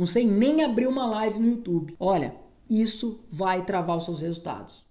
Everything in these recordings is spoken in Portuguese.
não sei nem abrir uma live no YouTube. Olha, isso vai travar os seus resultados.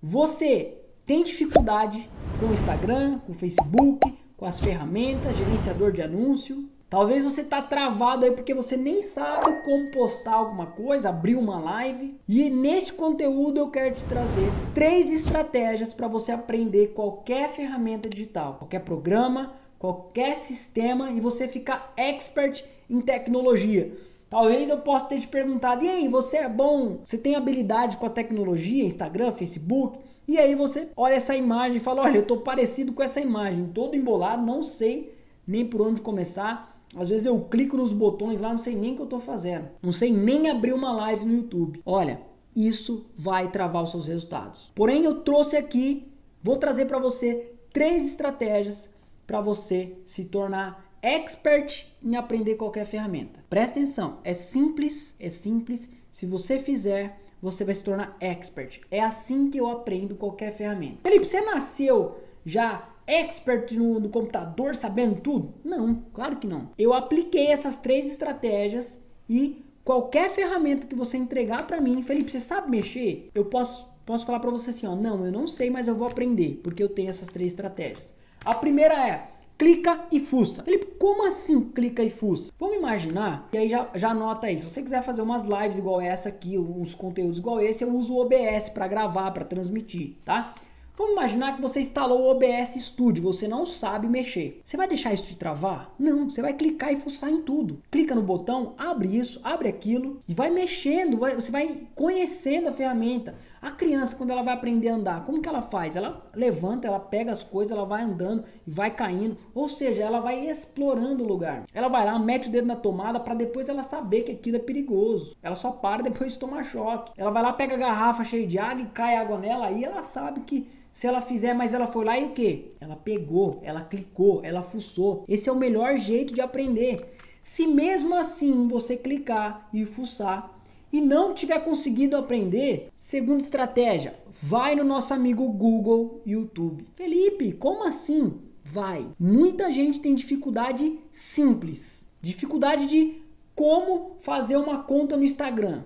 Você tem dificuldade com o Instagram, com o Facebook, com as ferramentas, gerenciador de anúncio? Talvez você tá travado aí porque você nem sabe como postar alguma coisa, abrir uma live. E nesse conteúdo eu quero te trazer três estratégias para você aprender qualquer ferramenta digital, qualquer programa, qualquer sistema e você ficar expert em tecnologia. Talvez eu possa ter te perguntado: "E aí, você é bom? Você tem habilidade com a tecnologia, Instagram, Facebook?" E aí você olha essa imagem e fala: "Olha, eu tô parecido com essa imagem, todo embolado, não sei nem por onde começar." Às vezes eu clico nos botões lá, não sei nem o que eu estou fazendo. Não sei nem abrir uma live no YouTube. Olha, isso vai travar os seus resultados. Porém, eu trouxe aqui, vou trazer para você três estratégias para você se tornar expert em aprender qualquer ferramenta. Presta atenção, é simples, é simples. Se você fizer, você vai se tornar expert. É assim que eu aprendo qualquer ferramenta. Felipe, você nasceu já expert no, no, computador sabendo tudo? Não, claro que não. Eu apliquei essas três estratégias e qualquer ferramenta que você entregar para mim, Felipe, você sabe mexer? Eu posso, posso falar para você assim, ó, não, eu não sei, mas eu vou aprender, porque eu tenho essas três estratégias. A primeira é clica e fuça. Felipe, como assim clica e fuça? Vamos imaginar, e aí já, já anota aí, se você quiser fazer umas lives igual essa aqui, uns conteúdos igual esse, eu uso o OBS para gravar, para transmitir, tá? Vamos imaginar que você instalou o OBS Studio, você não sabe mexer. Você vai deixar isso te travar? Não, você vai clicar e fuçar em tudo. Clica no botão, abre isso, abre aquilo e vai mexendo, vai, você vai conhecendo a ferramenta. A criança, quando ela vai aprender a andar, como que ela faz? Ela levanta, ela pega as coisas, ela vai andando e vai caindo. Ou seja, ela vai explorando o lugar. Ela vai lá, mete o dedo na tomada para depois ela saber que aquilo é perigoso. Ela só para depois de tomar choque. Ela vai lá, pega a garrafa cheia de água e cai água nela, aí ela sabe que se ela fizer, mas ela foi lá e o que? Ela pegou, ela clicou, ela fuçou. Esse é o melhor jeito de aprender. Se mesmo assim você clicar e fuçar e não tiver conseguido aprender, segunda estratégia, vai no nosso amigo Google YouTube. Felipe, como assim? Vai. Muita gente tem dificuldade simples, dificuldade de como fazer uma conta no Instagram.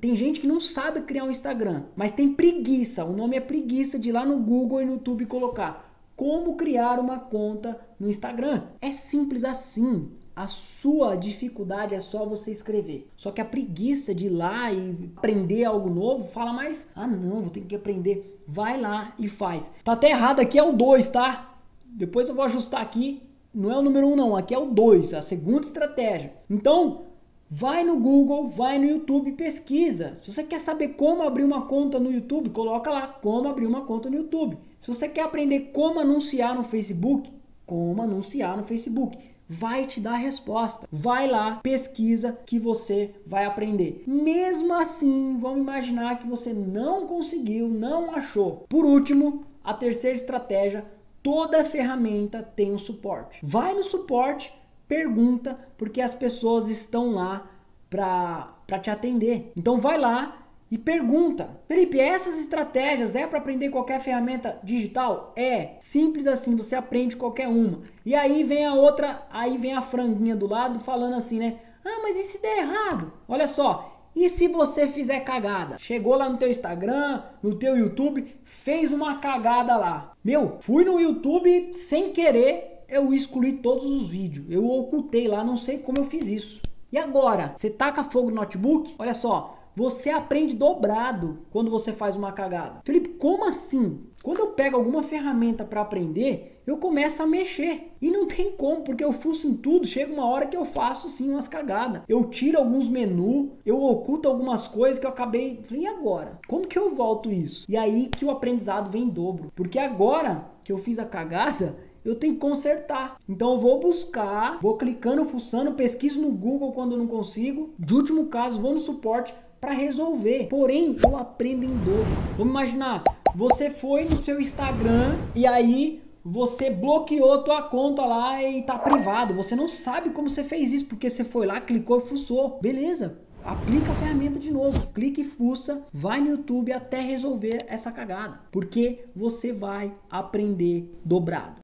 Tem gente que não sabe criar um Instagram, mas tem preguiça. O nome é preguiça de ir lá no Google e no YouTube colocar como criar uma conta no Instagram. É simples assim. A sua dificuldade é só você escrever. Só que a preguiça de ir lá e aprender algo novo, fala mais, ah não, vou ter que aprender. Vai lá e faz. Tá até errado aqui é o 2, tá? Depois eu vou ajustar aqui. Não é o número 1 um, não, aqui é o 2, a segunda estratégia. Então, Vai no Google, vai no YouTube pesquisa. Se você quer saber como abrir uma conta no YouTube, coloca lá como abrir uma conta no YouTube. Se você quer aprender como anunciar no Facebook, como anunciar no Facebook, vai te dar a resposta. Vai lá, pesquisa que você vai aprender. Mesmo assim, vamos imaginar que você não conseguiu, não achou. Por último, a terceira estratégia, toda ferramenta tem um suporte. Vai no suporte pergunta, porque as pessoas estão lá para te atender. Então vai lá e pergunta. Felipe, essas estratégias é para aprender qualquer ferramenta digital? É, simples assim, você aprende qualquer uma. E aí vem a outra, aí vem a franguinha do lado falando assim, né? Ah, mas e se der errado? Olha só, e se você fizer cagada? Chegou lá no teu Instagram, no teu YouTube, fez uma cagada lá. Meu, fui no YouTube sem querer, eu excluí todos os vídeos. Eu ocultei lá, não sei como eu fiz isso. E agora, você taca fogo no notebook? Olha só, você aprende dobrado quando você faz uma cagada. Felipe, como assim? Quando eu pego alguma ferramenta para aprender, eu começo a mexer. E não tem como, porque eu fuço em tudo. Chega uma hora que eu faço sim umas cagadas. Eu tiro alguns menus, eu oculto algumas coisas que eu acabei. Falei, e agora? Como que eu volto isso? E aí que o aprendizado vem em dobro. Porque agora que eu fiz a cagada, eu tenho que consertar. Então eu vou buscar, vou clicando, fuçando, pesquiso no Google quando eu não consigo. De último caso, vou no suporte para resolver. Porém, eu aprendo em dobro. Vamos imaginar, você foi no seu Instagram e aí você bloqueou tua conta lá e tá privado. Você não sabe como você fez isso porque você foi lá, clicou e fuçou. Beleza? aplica a ferramenta de novo, clique e fuça, vai no YouTube até resolver essa cagada, porque você vai aprender dobrado.